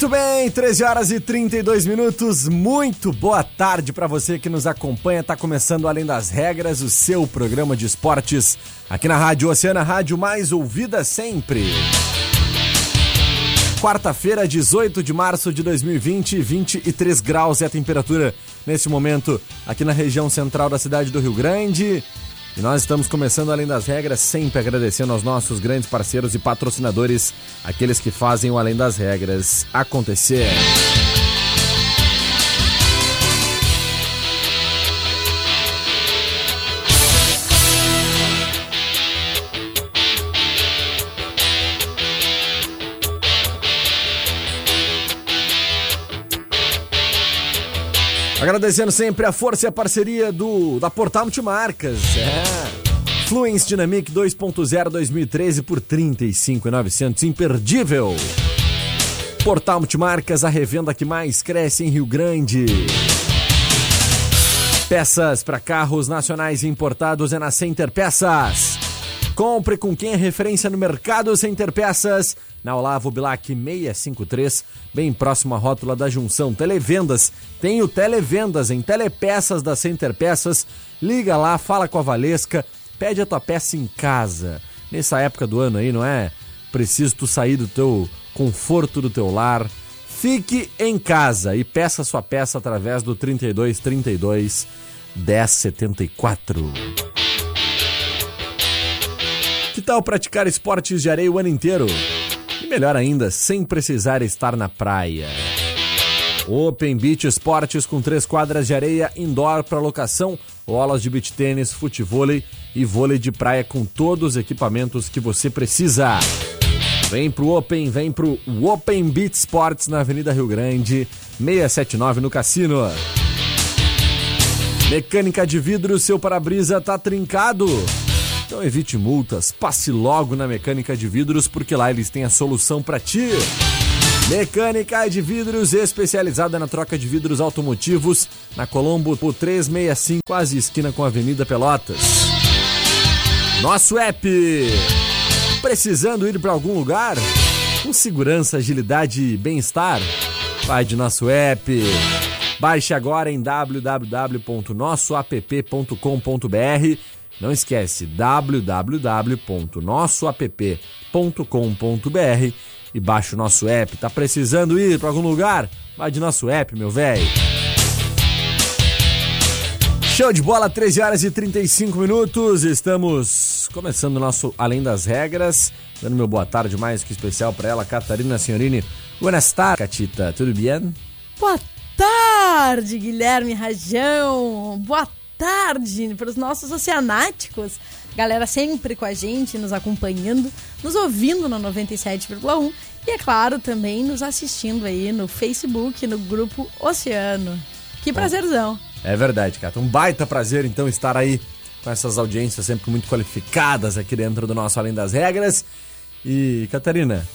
Muito bem, 13 horas e 32 minutos. Muito boa tarde para você que nos acompanha. Tá começando Além das Regras, o seu programa de esportes aqui na Rádio Oceana, rádio mais ouvida sempre. Quarta-feira, 18 de março de 2020, 23 graus é a temperatura nesse momento aqui na região central da cidade do Rio Grande. E nós estamos começando além das regras, sempre agradecendo aos nossos grandes parceiros e patrocinadores, aqueles que fazem o além das regras acontecer. Agradecendo sempre a força e a parceria do da Portal Multimarcas. É. Fluence Dynamic 2.0 2013 por 35,900. Imperdível. Portal Multimarcas, a revenda que mais cresce em Rio Grande. Peças para carros nacionais importados é na Center Peças. Compre com quem é referência no mercado Center Peças na Olavo Bilac 653, bem próximo à rótula da junção. Televendas, tem o Televendas em Telepeças da Center Peças. Liga lá, fala com a Valesca, pede a tua peça em casa. Nessa época do ano aí, não é? Preciso tu sair do teu conforto do teu lar. Fique em casa e peça sua peça através do 3232 1074. Que tal praticar esportes de areia o ano inteiro? melhor ainda, sem precisar estar na praia. Open Beach Esportes com três quadras de areia indoor para locação, bolas de beach tênis, futevôlei e vôlei de praia com todos os equipamentos que você precisa. Vem pro Open, vem pro Open Beach Sports na Avenida Rio Grande, 679 no Cassino. Mecânica de vidro, seu para-brisa tá trincado. Então evite multas, passe logo na Mecânica de Vidros, porque lá eles têm a solução para ti. Mecânica de Vidros, especializada na troca de vidros automotivos, na Colombo 365, quase esquina com a Avenida Pelotas. Nosso app. Precisando ir para algum lugar? Com segurança, agilidade e bem-estar? Vai de nosso app. Baixe agora em www.nossoapp.com.br não esquece www.nossoapp.com.br e baixa o nosso app. Tá precisando ir para algum lugar? Vai de nosso app, meu velho. Show de bola, 13 horas e 35 minutos. Estamos começando o nosso Além das Regras. Dando meu boa tarde mais que especial para ela, Catarina Senhorini. Buenas tardes, Catita. Tudo bem? Boa tarde, Guilherme Rajão. Boa tarde para os nossos oceanáticos. Galera sempre com a gente, nos acompanhando, nos ouvindo no 97,1 E é claro, também nos assistindo aí no Facebook, no grupo Oceano. Que prazerzão. É verdade, Cata. Um baita prazer, então, estar aí com essas audiências sempre muito qualificadas aqui dentro do nosso Além das Regras. E, Catarina,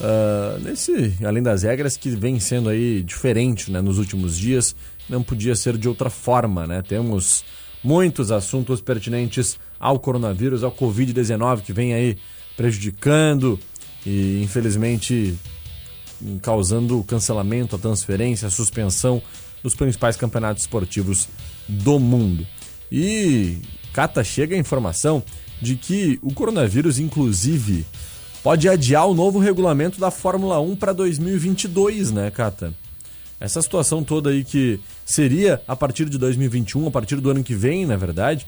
uh, nesse Além das Regras que vem sendo aí diferente né, nos últimos dias, não podia ser de outra forma, né? Temos muitos assuntos pertinentes ao coronavírus, ao Covid-19 que vem aí prejudicando e infelizmente causando o cancelamento, a transferência, a suspensão dos principais campeonatos esportivos do mundo. E Cata chega a informação de que o coronavírus, inclusive, pode adiar o novo regulamento da Fórmula 1 para 2022, né, Cata? Essa situação toda aí que seria a partir de 2021, a partir do ano que vem, na verdade,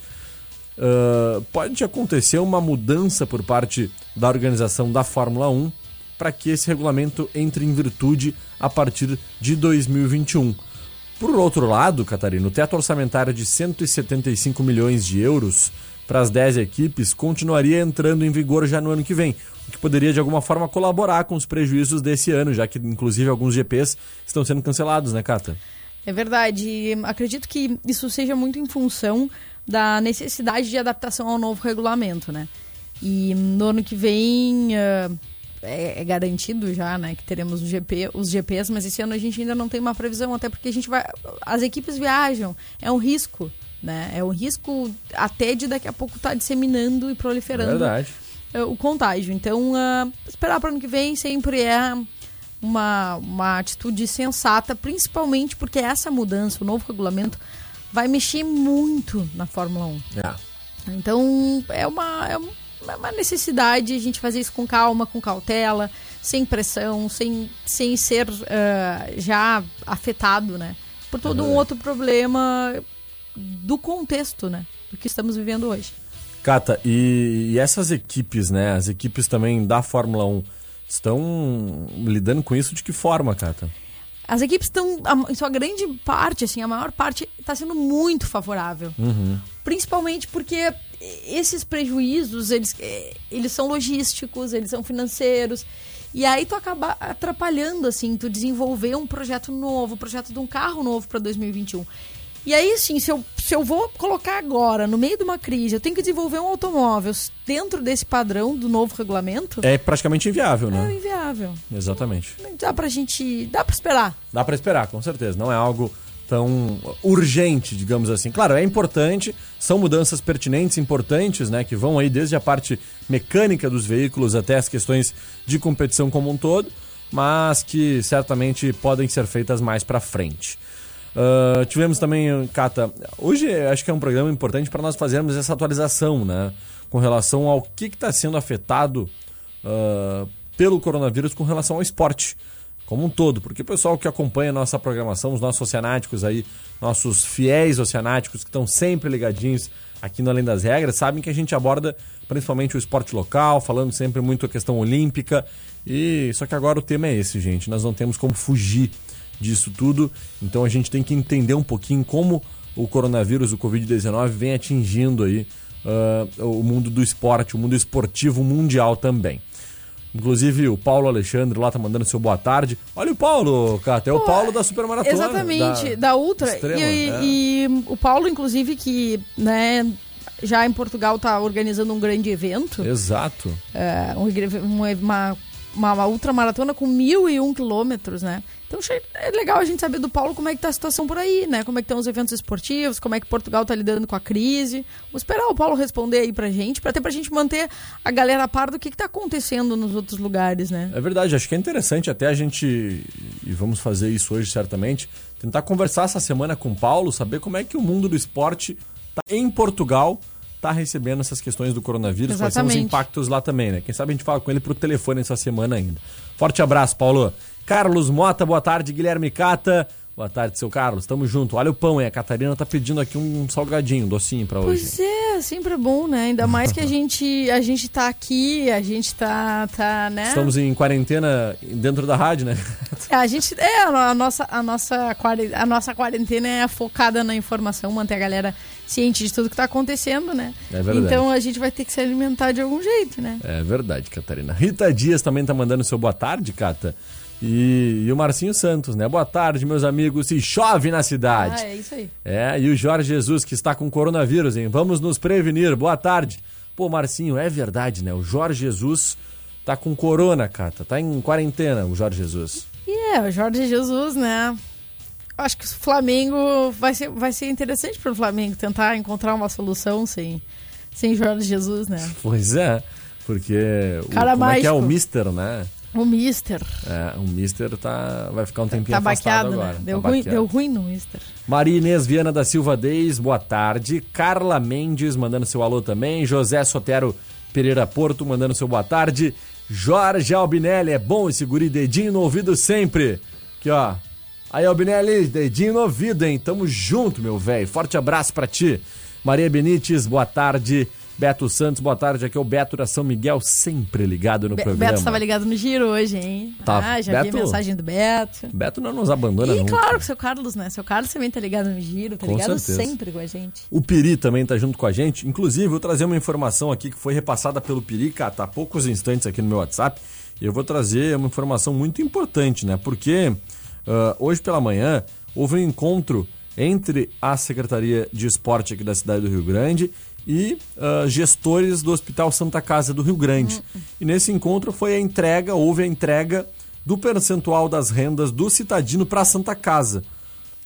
uh, pode acontecer uma mudança por parte da organização da Fórmula 1 para que esse regulamento entre em virtude a partir de 2021. Por outro lado, Catarina, o teto orçamentário de 175 milhões de euros para as 10 equipes continuaria entrando em vigor já no ano que vem, o que poderia de alguma forma colaborar com os prejuízos desse ano, já que inclusive alguns GPs estão sendo cancelados, né, Cata? É verdade. Acredito que isso seja muito em função da necessidade de adaptação ao novo regulamento, né? E no ano que vem uh, é, é, garantido já, né, que teremos o GP, os GPs, mas esse ano a gente ainda não tem uma previsão, até porque a gente vai, as equipes viajam, é um risco, né? É um risco até de daqui a pouco estar tá disseminando e proliferando é o contágio. Então, uh, esperar para o ano que vem sempre é uma, uma atitude sensata, principalmente porque essa mudança, o novo regulamento, vai mexer muito na Fórmula 1. É. Então, é uma, é uma necessidade a gente fazer isso com calma, com cautela, sem pressão, sem, sem ser uh, já afetado, né? Por todo um outro problema do contexto, né? Do que estamos vivendo hoje. Cata, e, e essas equipes, né? As equipes também da Fórmula 1 estão lidando com isso de que forma, Cata? As equipes estão, em sua grande parte, assim, a maior parte está sendo muito favorável. Uhum. Principalmente porque esses prejuízos, eles, eh, eles são logísticos, eles são financeiros. E aí tu acaba atrapalhando, assim, tu desenvolver um projeto novo, um projeto de um carro novo para 2021. E aí, assim, se eu, se eu vou colocar agora, no meio de uma crise, eu tenho que desenvolver um automóvel dentro desse padrão do novo regulamento. É praticamente inviável, né? É inviável. Exatamente. Dá pra gente. Dá pra esperar. Dá pra esperar, com certeza. Não é algo tão urgente, digamos assim. Claro, é importante, são mudanças pertinentes, importantes, né, que vão aí desde a parte mecânica dos veículos até as questões de competição como um todo, mas que certamente podem ser feitas mais para frente. Uh, tivemos também, Cata, hoje acho que é um programa importante para nós fazermos essa atualização, né? Com relação ao que está sendo afetado uh, pelo coronavírus com relação ao esporte como um todo, porque o pessoal que acompanha a nossa programação, os nossos oceanáticos aí, nossos fiéis oceanáticos que estão sempre ligadinhos aqui no Além das Regras, sabem que a gente aborda principalmente o esporte local, falando sempre muito a questão olímpica, e só que agora o tema é esse, gente, nós não temos como fugir disso tudo. Então a gente tem que entender um pouquinho como o coronavírus, o Covid-19, vem atingindo aí uh, o mundo do esporte, o mundo esportivo mundial também. Inclusive, o Paulo Alexandre lá tá mandando seu boa tarde. Olha o Paulo, Cata, é o Paulo da Supermaratona. Exatamente, da, da Ultra. Extrema, e, é. e, o Paulo, inclusive, que né, já em Portugal tá organizando um grande evento. Exato. É, uma, uma, ultramaratona com mil e um quilômetros, né? Então é legal a gente saber do Paulo como é que tá a situação por aí, né? Como é que estão os eventos esportivos, como é que Portugal tá lidando com a crise. Vamos esperar o Paulo responder aí pra gente, pra até pra gente manter a galera a par do que, que tá acontecendo nos outros lugares, né? É verdade, acho que é interessante até a gente, e vamos fazer isso hoje certamente, tentar conversar essa semana com o Paulo, saber como é que o mundo do esporte tá em Portugal tá recebendo essas questões do coronavírus, Exatamente. quais são os impactos lá também, né? Quem sabe a gente fala com ele pro telefone essa semana ainda. Forte abraço, Paulo. Carlos Mota, boa tarde. Guilherme Cata, Boa tarde, seu Carlos. Tamo junto. Olha o pão, hein? A Catarina tá pedindo aqui um salgadinho, um docinho pra hoje. Pois é, sempre é bom, né? Ainda mais que a gente, a gente tá aqui, a gente tá, tá né? Estamos em quarentena dentro da rádio, né? A gente, é, a nossa, a nossa, a nossa quarentena é focada na informação, manter a galera ciente de tudo que tá acontecendo, né? É verdade. Então a gente vai ter que se alimentar de algum jeito, né? É verdade, Catarina. Rita Dias também tá mandando seu boa tarde, Cata. E, e o Marcinho Santos, né? Boa tarde, meus amigos. Se chove na cidade. Ah, é isso aí. É, e o Jorge Jesus, que está com coronavírus, hein? Vamos nos prevenir. Boa tarde. Pô, Marcinho, é verdade, né? O Jorge Jesus tá com corona, Cata. Tá em quarentena, o Jorge Jesus. E é, o Jorge Jesus, né? Acho que o Flamengo vai ser, vai ser interessante para o Flamengo tentar encontrar uma solução sem, sem Jorge Jesus, né? Pois é, porque o, Cara como é que é o. Mister, né? O Mister. É, o Mister tá, vai ficar um tempinho Tá afastado baqueado, agora. né? Deu, Tá ruim, baqueado. deu ruim no Mister. Maria Inês Viana da Silva Deis, boa tarde. Carla Mendes mandando seu alô também. José Sotero Pereira Porto mandando seu boa tarde. Jorge Albinelli, é bom esse guri, dedinho no ouvido sempre. Aqui, ó. Aí, Albinelli, dedinho no ouvido, hein? Tamo junto, meu velho. Forte abraço pra ti. Maria Benites, boa tarde. Beto Santos, boa tarde. Aqui é o Beto da São Miguel, sempre ligado no Be programa. Beto estava ligado no giro hoje, hein? Tá. Ah, já vi Beto- a mensagem do Beto. Beto não nos abandona E nunca. claro, o seu Carlos, né? Seu Carlos também tá ligado no giro, tá Com ligado certeza. sempre com a gente. O Piri também tá junto com a gente. Inclusive, eu vou trazer uma informação aqui que foi repassada pelo Piri, cara, tá há poucos instantes aqui no meu WhatsApp. E eu vou trazer uma informação muito importante, né? Porque ah, hoje pela manhã houve um encontro entre a Secretaria de Esporte aqui da cidade do Rio Grande e ah, gestores do Hospital Santa Casa do Rio Grande. E nesse encontro foi a entrega, houve a entrega do percentual das rendas do Citadino para a Santa Casa.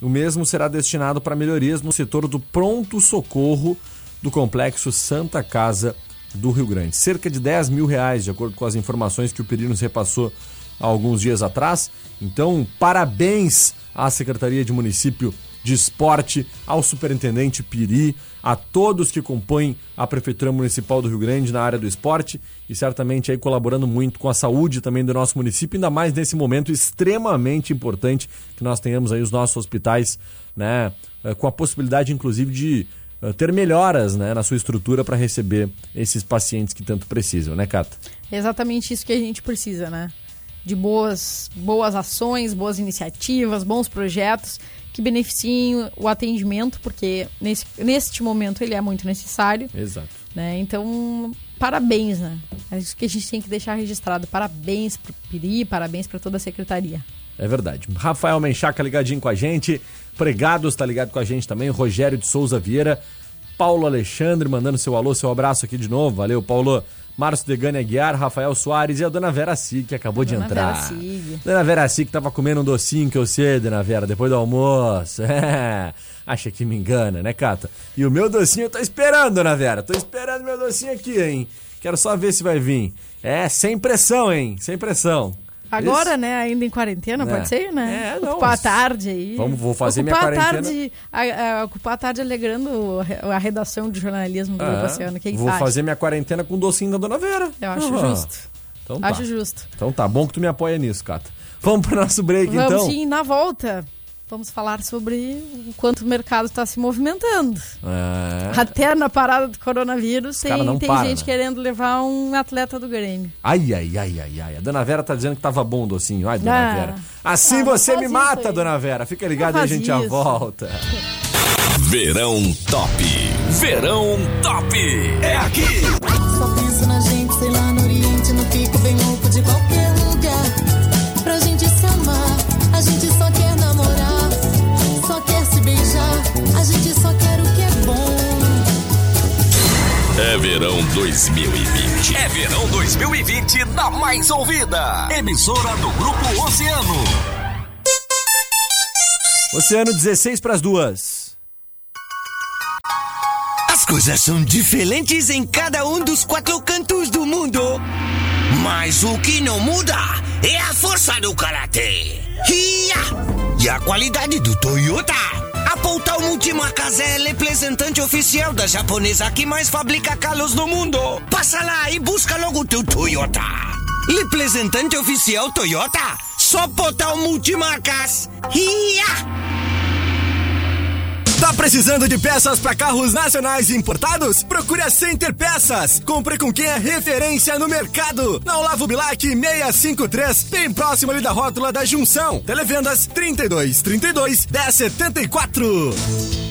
O mesmo será destinado para melhorias no setor do pronto-socorro do complexo Santa Casa do Rio Grande. Cerca de 10 mil reais, de acordo com as informações que o Peri nos repassou há alguns dias atrás. Então, parabéns à Secretaria de Município de Esporte, ao Superintendente Piri, a todos que compõem a Prefeitura Municipal do Rio Grande na área do esporte e certamente aí colaborando muito com a saúde também do nosso município, ainda mais nesse momento extremamente importante que nós tenhamos aí os nossos hospitais, né, eh, com a possibilidade inclusive de ter melhoras, né, na sua estrutura para receber esses pacientes que tanto precisam, né, Cata? É exatamente isso que a gente precisa, né? De boas, boas ações, boas iniciativas, bons projetos que beneficiem o atendimento, porque nesse, neste momento ele é muito necessário, Exato. né? Então, parabéns, né? É isso que a gente tem que deixar registrado. Parabéns pro Piri, parabéns para toda a secretaria. É verdade. Rafael Menchaca ligadinho com a gente. Pregados tá ligado com a gente também. Rogério de Souza Vieira. Paulo Alexandre mandando seu alô, seu abraço aqui de novo. Valeu, Paulo. Márcio Degane Aguiar, Rafael Soares e a dona Vera Sig, que acabou de Dona entrar. Vera. Dona Vera Sig que tava comendo um docinho que eu sei, dona Vera, depois do almoço. É. Acha que me engana, né, Cata? E o meu docinho eu tô esperando, dona Vera. Tô esperando meu docinho aqui, hein? Quero só ver se vai vir. É, sem pressão, hein? Sem pressão. Agora, Isso? né, ainda em quarentena, É. pode ser, né? É, não, ocupar a tarde aí. Vamos- vou fazer minha ocupar quarentena. A tarde, a- a- ocupar a tarde alegrando a re- a redação de jornalismo do É, Oceano. Quem Vou sabe? fazer minha quarentena com o docinho da dona Vera. Eu acho Ah, justo. Então tá. Acho justo. Então tá bom que tu me apoia nisso, Cata. Vamos pro nosso break, Vamos então. sim, na volta. Vamos falar sobre o quanto o mercado está se movimentando. É. Até na parada do coronavírus cara tem, tem param, gente né? querendo levar um atleta do Grêmio. Ai, ai, ai, ai, ai. A dona Vera tá dizendo que tava bom o docinho. Ai, dona Ah. Vera. Assim Ah, não você me mata, aí. dona Vera. Fica ligado aí, a gente já volta. Verão Top. Verão Top. É aqui. Só penso na gente, sei lá, no Oriente, no pico bem louco de qualquer 2020. É verão 2020 da mais ouvida. Emissora do Grupo Oceano. Oceano 16 pras duas. As coisas são diferentes em cada um dos quatro cantos do mundo. Mas o que não muda é a força do karatê. E a qualidade do Toyota. A Poutal Multimarcas é representante oficial da japonesa que mais fabrica carros no mundo. Passa lá e busca logo teu Toyota. Representante oficial Toyota só o multimarcas. Ia! Tá precisando de peças para carros nacionais importados? Procure a Center Peças. Compre com quem é referência no mercado. Na Olavo Bilac 653, bem próximo ali da rótula da Junção. Televendas 32 32 1074.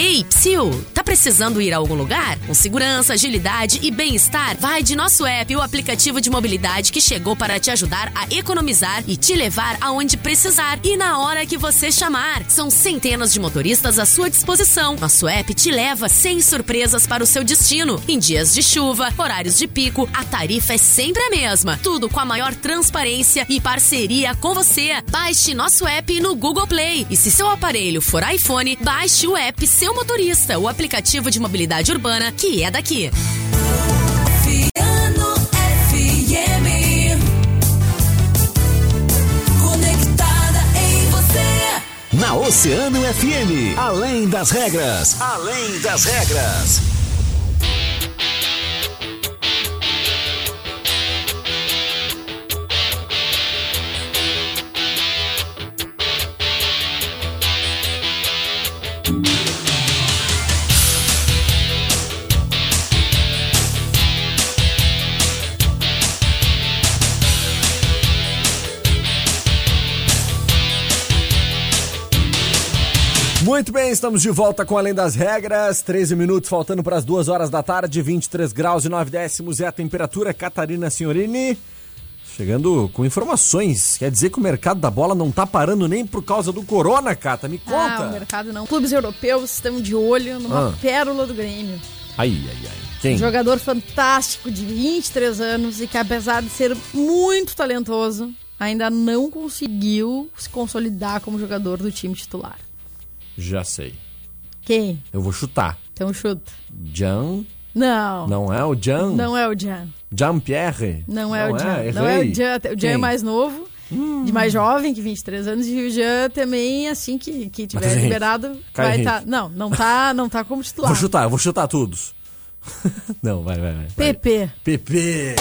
Ei, psiu, tá precisando ir a algum lugar? Com segurança, agilidade e bem-estar? Vai de nosso app, o aplicativo de mobilidade que chegou para te ajudar a economizar e te levar aonde precisar e na hora que você chamar. São centenas de motoristas à sua disposição. Nosso app te leva sem surpresas para o seu destino. Em dias de chuva, horários de pico, a tarifa é sempre a mesma. Tudo com a maior transparência e parceria com você. Baixe nosso app no Google Play. E se seu aparelho for iPhone, baixe o app Seu Motorista, o aplicativo de mobilidade urbana que é daqui. Oceano FM. Conectada em você. Na Oceano FM, além das regras, além das regras. Muito bem, estamos de volta com Além das Regras. 13 minutos faltando para as 2 horas da tarde, 23 graus e 9 décimos é a temperatura. Catarina Senhorini chegando com informações. Quer dizer que o mercado da bola não tá parando nem por causa do corona, Cata. Me Ah, conta. o mercado não. Clubes europeus estão de olho numa Ah. pérola do Grêmio. Ai, ai, ai. Quem? Um jogador fantástico de 23 anos e que, apesar de ser muito talentoso, ainda não conseguiu se consolidar como jogador do time titular. Já sei. Quem? Eu vou chutar. Então chuta. Jan. Não. Não é o Jan? Não é o Jan. Jean-Pierre? Não é o Jan. Errei. Não é o Jan. O Jan é mais novo, de mais jovem, que 23 anos, e o Jan também, assim que, que tiver Henrique. liberado, vai estar. Não, não tá, não tá como titular. Vou chutar, eu vou chutar todos. não, vai, vai, vai. vai. PP. PP.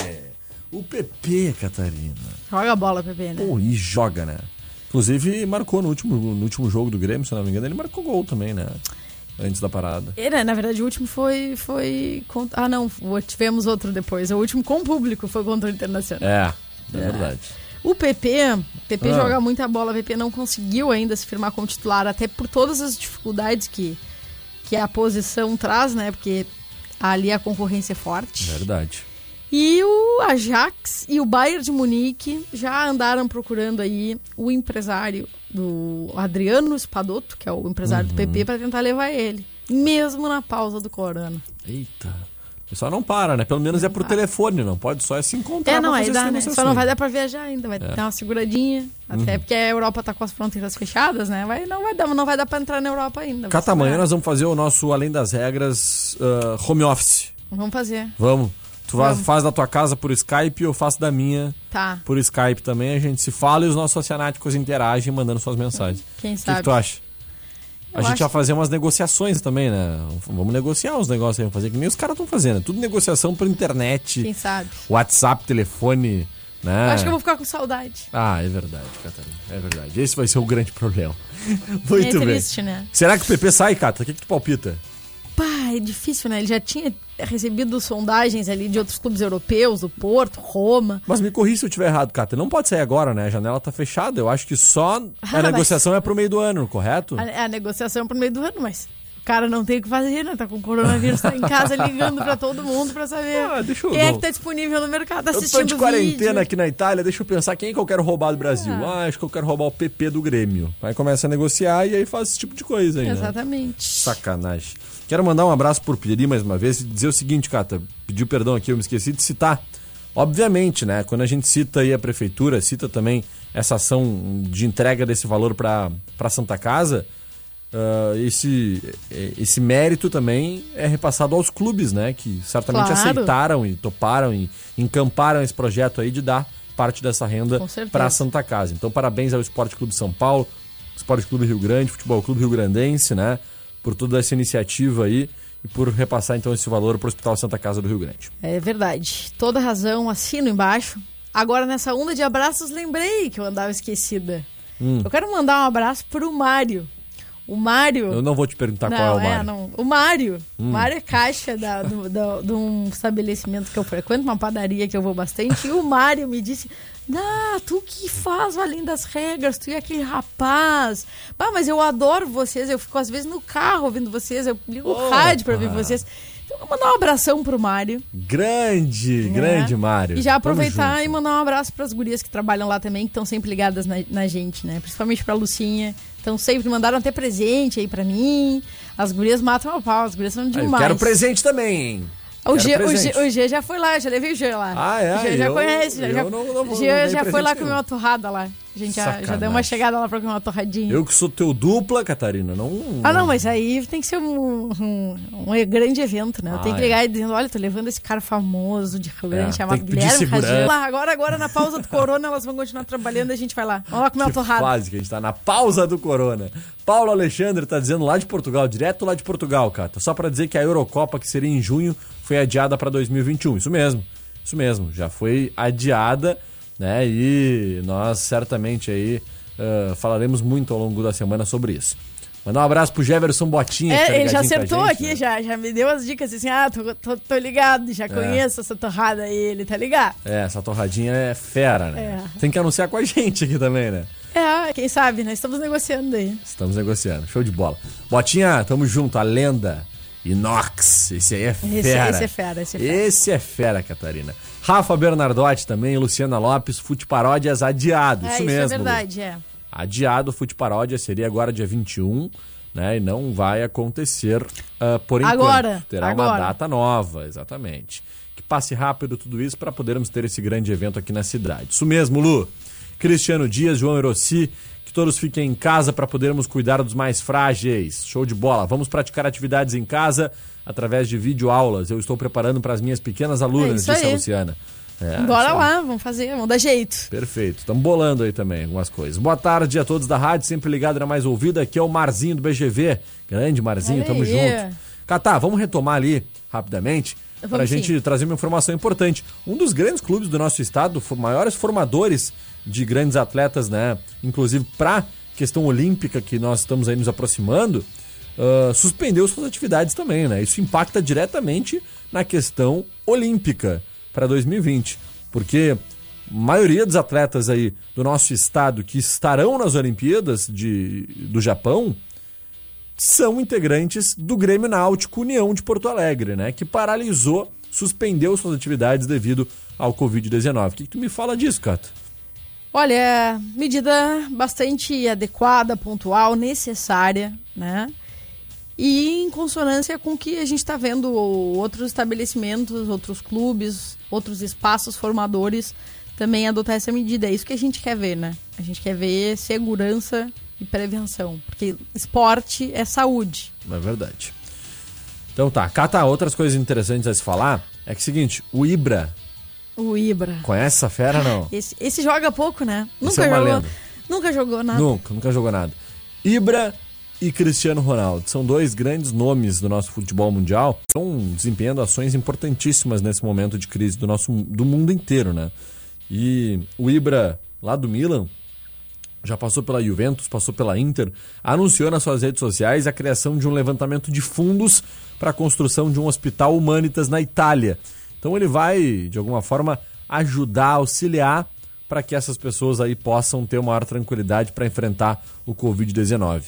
O PP, Catarina. Joga a bola, PP, né? Pô, e joga, né? Inclusive, marcou no último, no último jogo do Grêmio, se não me engano, ele marcou gol também, né? Antes da parada. É, né, na verdade, o último foi. foi. Ah, não, o- tivemos outro depois. O último com público foi contra o Internacional. É, é verdade. O PP, PP Ah. joga muita bola, o PP não conseguiu ainda se firmar como titular, até por todas as dificuldades que, que a posição traz, né? Porque ali a concorrência é forte. Verdade. E o Ajax e o Bayern de Munique já andaram procurando aí o empresário do Adriano Spadotto, que é o empresário do Uhum. PP, para tentar levar ele, mesmo na pausa do corona. Eita. O pessoal não para, né? Pelo menos é por telefone, não pode só é se encontrar. É, não, aí dá, né? Só não vai dar pra viajar ainda, vai dar uma seguradinha. Até porque a Europa tá com as fronteiras fechadas, né? Vai, não, vai dar, não vai dar pra entrar na Europa ainda. vai Cata, amanhã segurar. nós vamos fazer o nosso Além das Regras ah, home office. Vamos fazer. Vamos. Tu Vamos. faz da tua casa por Skype, eu faço da minha Tá. por Skype também. A gente se fala e os nossos oceanáticos interagem mandando suas mensagens. Quem O que, sabe? que tu acha? A Eu gente acho vai fazer umas negociações também, né? Vamos negociar os negócios aí, vamos fazer que nem os caras estão fazendo. Tudo negociação por internet, Quem sabe? WhatsApp, telefone, né? Eu acho que eu vou ficar com saudade. Ah, é verdade, Catarina. É verdade. Esse vai ser o grande problema. Muito é bem. triste, né? Será que o PP sai, Cata? O que, que tu palpita? É difícil, né? Ele já tinha recebido sondagens ali de outros clubes europeus, do Porto, Roma. Mas me corri se eu estiver errado, Cata. Não pode sair agora, né? A janela tá fechada. Eu acho que só a Ah, negociação é pro meio do ano, correto? A, a negociação é pro meio do ano, mas o cara não tem o que fazer, né? Tá com coronavírus, tá em casa ligando pra todo mundo pra saber Ah, deixa eu- quem é que tá disponível no mercado Eu assistindo tô de quarentena vídeo. aqui na Itália, deixa eu pensar quem que eu quero roubar do Brasil. Ah, acho que eu quero roubar o PP do Grêmio. Aí começa a negociar e aí faz esse tipo de coisa aí, né? Exatamente. Sacanagem. Quero mandar um abraço pro Piri mais uma vez e dizer o seguinte, Cata. Pediu perdão aqui, eu me esqueci de citar. Obviamente, né? Quando a gente cita aí a prefeitura, cita também essa ação de entrega desse valor para Santa Casa, ah, esse, esse mérito também é repassado aos clubes, né? Que certamente Claro. aceitaram e toparam e encamparam esse projeto aí de dar parte dessa renda para Santa Casa. Então, parabéns ao Esporte Clube São Paulo, Esporte Clube Rio Grande, Futebol Clube Rio Grandense, né? Por toda essa iniciativa aí e por repassar então esse valor para o Hospital Santa Casa do Rio Grande. É verdade. Toda razão, assino embaixo. Agora, nessa onda de abraços, lembrei que eu andava esquecida. Hum. Eu quero mandar um abraço pro Mário. O Mário. Eu não vou te perguntar não, qual é o é, Mário. não. O Mário. Hum. O Mário é caixa da, do, do- de um estabelecimento que eu frequento, uma padaria que eu vou bastante. E o Mário me disse: Ah, tu que faz além das regras, tu e aquele rapaz. Ah, mas eu adoro vocês, eu fico às vezes no carro ouvindo vocês, eu ligo o rádio pra ouvir vocês. Eu vou mandar um abração pro Mário. Grande, grande Mário. É. E já aproveitar e mandar um abraço pras gurias que trabalham lá também, que estão sempre ligadas na, na gente, né? Principalmente pra Lucinha. Então sempre mandaram até presente aí pra mim. As gurias matam a pau, as gurias são Ah, Eu demais. quero presente também, hein? O G, o. G, o G já foi lá, já levei o G lá. Ah, é? O G já Eu- conhece. Já, eu já, não- não G foi presente lá comer uma torrada lá. A gente já, já deu uma chegada lá pra comer uma torradinha. Eu que sou teu dupla, Catarina, não... Ah, não, mas aí tem que ser um, um, um grande evento, né? Eu tenho Ah, que ligar e dizendo, olha, tô levando esse cara famoso de Grande, É, chamado pedir Guilherme. Radian. Lá, agora, agora, na pausa do corona, elas vão continuar trabalhando e a gente vai lá. Vamos lá comer uma Que torrada. fase que a gente tá na pausa do Corona. Paulo Alexandre tá dizendo lá de Portugal, direto lá de Portugal, Cata. Só pra dizer que a Eurocopa, que seria em junho, foi adiada pra 2021. Isso mesmo, isso mesmo. Já foi adiada, né? E nós certamente aí ah, falaremos muito ao longo da semana sobre isso. Mandar um abraço pro Jefferson Botinha. que tá É, ele já acertou gente, aqui, né? já, já me deu as dicas assim, ah, tô, tô, tô ligado, já conheço essa torrada aí, ele tá ligado? É, essa torradinha é fera, né? É. Tem que anunciar com a gente aqui também, né? É, quem sabe, nós estamos negociando aí. Estamos negociando. Show de bola. Botinha, tamo junto. A lenda Inox. Esse aí é Esse, fera. esse é fera, esse é fera. Esse é fera, Catarina. Rafa Bernardotti também, Luciana Lopes, Fute Paródias adiado. É, isso isso mesmo. é verdade, é. Adiado, Fute Paródia seria agora dia 21, né? E não vai acontecer ah, por enquanto. Agora, Terá uma agora. data nova, exatamente. Que passe rápido tudo isso para podermos ter esse grande evento aqui na cidade. Isso mesmo, Lu. Cristiano Dias, João Erossi, todos fiquem em casa para podermos cuidar dos mais frágeis. Show de bola. Vamos praticar atividades em casa através de videoaulas. Eu estou preparando para as minhas pequenas alunas, isso disse a. Luciana. É, Bora lá, vamos fazer, vamos dar jeito. Perfeito. Estamos bolando aí também algumas coisas. Boa tarde a todos da rádio, sempre ligado na mais ouvida. Aqui é o Marzinho do BGV. Grande Marzinho, Olha tamo aí. junto. Catá, vamos retomar ali rapidamente para a gente sim. trazer uma informação importante. Um dos grandes clubes do nosso estado, maiores formadores de grandes atletas, né? Inclusive para questão olímpica que nós estamos aí nos aproximando, ah, suspendeu suas atividades também, né? Isso impacta diretamente na questão olímpica para 2020, porque a maioria dos atletas aí do nosso estado que estarão nas Olimpíadas de, do Japão são integrantes do Grêmio Náutico União de Porto Alegre, né? Que paralisou, suspendeu suas atividades devido ao Covid-19. O que, que tu me fala disso, Cato? Olha, é medida bastante adequada, pontual, necessária, né? E em consonância com o que a gente está vendo outros estabelecimentos, outros clubes, outros espaços formadores também adotar essa medida. É isso que a gente quer ver, né? A gente quer ver segurança e prevenção. Porque esporte é saúde. É verdade. Então tá, Cata, outras coisas interessantes a se falar é que é o seguinte, o Ibra, O Ibra. conhece essa fera não? Esse, esse joga pouco, né? Esse Nunca é jogou. lenda. Nunca jogou nada. Nunca, nunca jogou nada. Ibra e Cristiano Ronaldo são dois grandes nomes do nosso futebol mundial. Estão desempenhando ações importantíssimas nesse momento de crise do nosso do mundo inteiro, né? E o Ibra lá do Milan já passou pela Juventus, passou pela Inter, anunciou nas suas redes sociais a criação de um levantamento de fundos para a construção de um hospital humanitas na Itália. Então ele vai, de alguma forma, ajudar, auxiliar para que essas pessoas aí possam ter maior tranquilidade para enfrentar o Covid-19.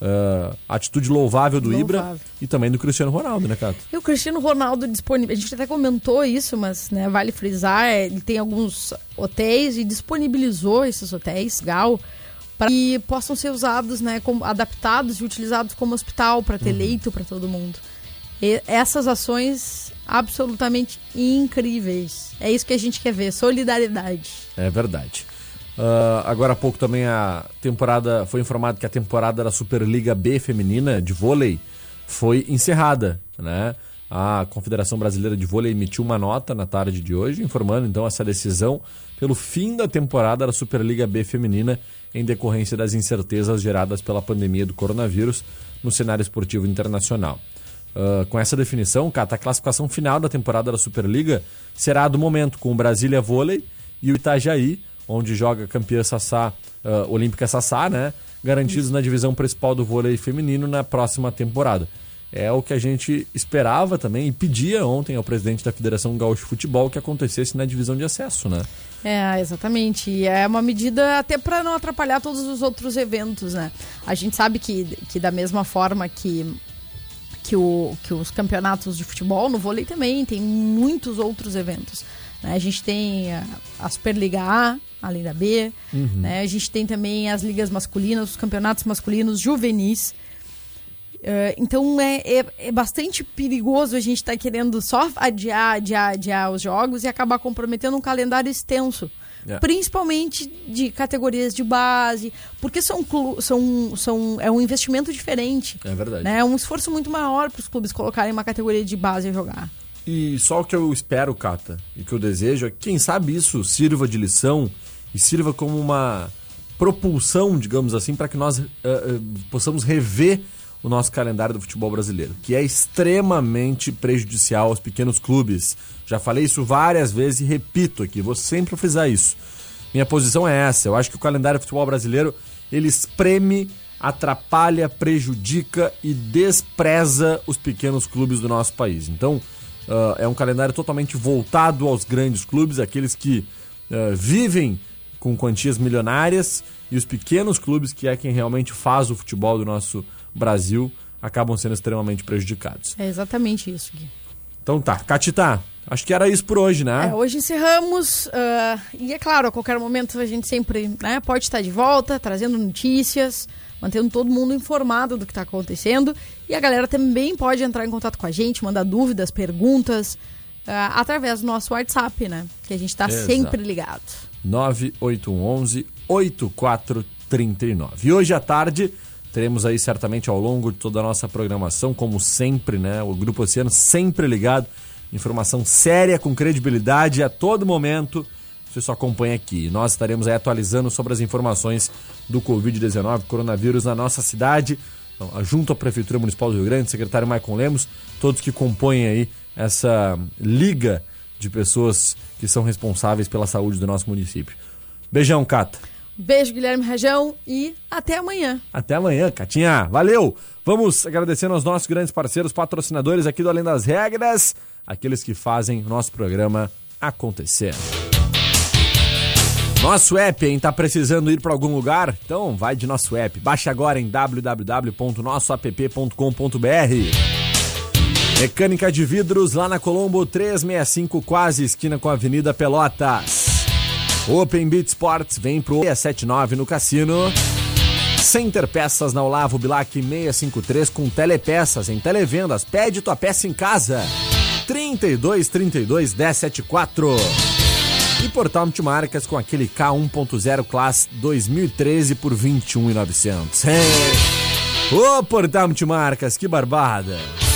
Uh, atitude louvável do louvável. Ibra e também do Cristiano Ronaldo, né, Cato? E o Cristiano Ronaldo disponível. A gente até comentou isso, mas né, vale frisar: é, ele tem alguns hotéis e disponibilizou esses hotéis, Gal, para que possam ser usados, né, como, adaptados e utilizados como hospital para ter uhum. leito para todo mundo. E essas ações absolutamente incríveis. É isso que a gente quer ver, solidariedade. É verdade. Uh, agora há pouco também a temporada foi informado que a temporada da Superliga B feminina de vôlei foi encerrada, né? A Confederação Brasileira de Vôlei emitiu uma nota na tarde de hoje informando então essa decisão pelo fim da temporada da Superliga B feminina em decorrência das incertezas geradas pela pandemia do coronavírus no cenário esportivo internacional. Uh, com essa definição, Cata, a classificação final da temporada da Superliga será do momento com o Brasília Vôlei e o Itajaí, onde joga campeã Sassá, uh, Olímpica Sassá, né? Garantidos na divisão principal do vôlei feminino na próxima temporada. É o que a gente esperava também e pedia ontem ao presidente da Federação Gaúcho de Futebol que acontecesse na divisão de acesso, né? É, exatamente. E é uma medida até para não atrapalhar todos os outros eventos, né? A gente sabe que, que da mesma forma que que, o, que os campeonatos de futebol, no vôlei também, tem muitos outros eventos. Né? A gente tem a, a Superliga A, além da B, uhum. né? a gente tem também as ligas masculinas, os campeonatos masculinos juvenis. Uh, então é, é, é, bastante perigoso a gente estar tá querendo só adiar, adiar, adiar os jogos e acabar comprometendo um calendário extenso. Yeah. Principalmente de categorias de base, porque são, são, são, é um investimento diferente. É verdade. Né? É um esforço muito maior para os clubes colocarem uma categoria de base a jogar. E só o que eu espero, Cata, e que eu desejo é que, quem sabe, isso sirva de lição e sirva como uma propulsão, digamos assim, para que nós uh, uh, possamos rever o nosso calendário do futebol brasileiro, que é extremamente prejudicial aos pequenos clubes. Já falei isso várias vezes e repito aqui, vou sempre frisar isso. Minha posição é essa. Eu acho que o calendário do futebol brasileiro ele espreme, atrapalha, prejudica e despreza os pequenos clubes do nosso país. Então, uh, é um calendário totalmente voltado aos grandes clubes, aqueles que uh, vivem com quantias milionárias e os pequenos clubes, que é quem realmente faz o futebol do nosso Brasil, acabam sendo extremamente prejudicados. É exatamente isso, Gui. Então tá, Catita, acho que era isso por hoje, né? É, hoje encerramos. Uh, e é claro, a qualquer momento a gente sempre né, pode estar de volta, trazendo notícias, mantendo todo mundo informado do que está acontecendo. E a galera também pode entrar em contato com a gente, mandar dúvidas, perguntas, uh, através do nosso WhatsApp, né? Que a gente está sempre ligado. 9811 8439. E hoje à tarde teremos aí certamente ao longo de toda a nossa programação, como sempre, né? O Grupo Oceano sempre ligado, informação séria, com credibilidade a todo momento. Você só acompanha aqui. Nós estaremos aí atualizando sobre as informações do Covid-19, coronavírus na nossa cidade, então, junto à Prefeitura Municipal do Rio Grande, secretário Maicon Lemos, todos que compõem aí essa liga de pessoas que são responsáveis pela saúde do nosso município. Beijão, Cata. Beijo, Guilherme Rajão, e até amanhã. Até amanhã, Catinha. Valeu! Vamos agradecendo aos nossos grandes parceiros, patrocinadores aqui do Além das Regras, aqueles que fazem nosso programa acontecer. Nosso app, hein? Tá precisando ir para algum lugar? Então vai de nosso app. Baixe agora em www.nossoapp.com.br. Mecânica de vidros lá na Colombo 365, quase esquina com a Avenida Pelotas. Open Beat Sports vem pro 679 no Cassino. Center Peças na Olavo Bilac 653 com telepeças em televendas. Pede tua peça em casa. 32 32 174. E Portal Multimarcas com aquele K1.0 Class 2013 por 21.900. Hey. Ô Portal Multimarcas, que barbada!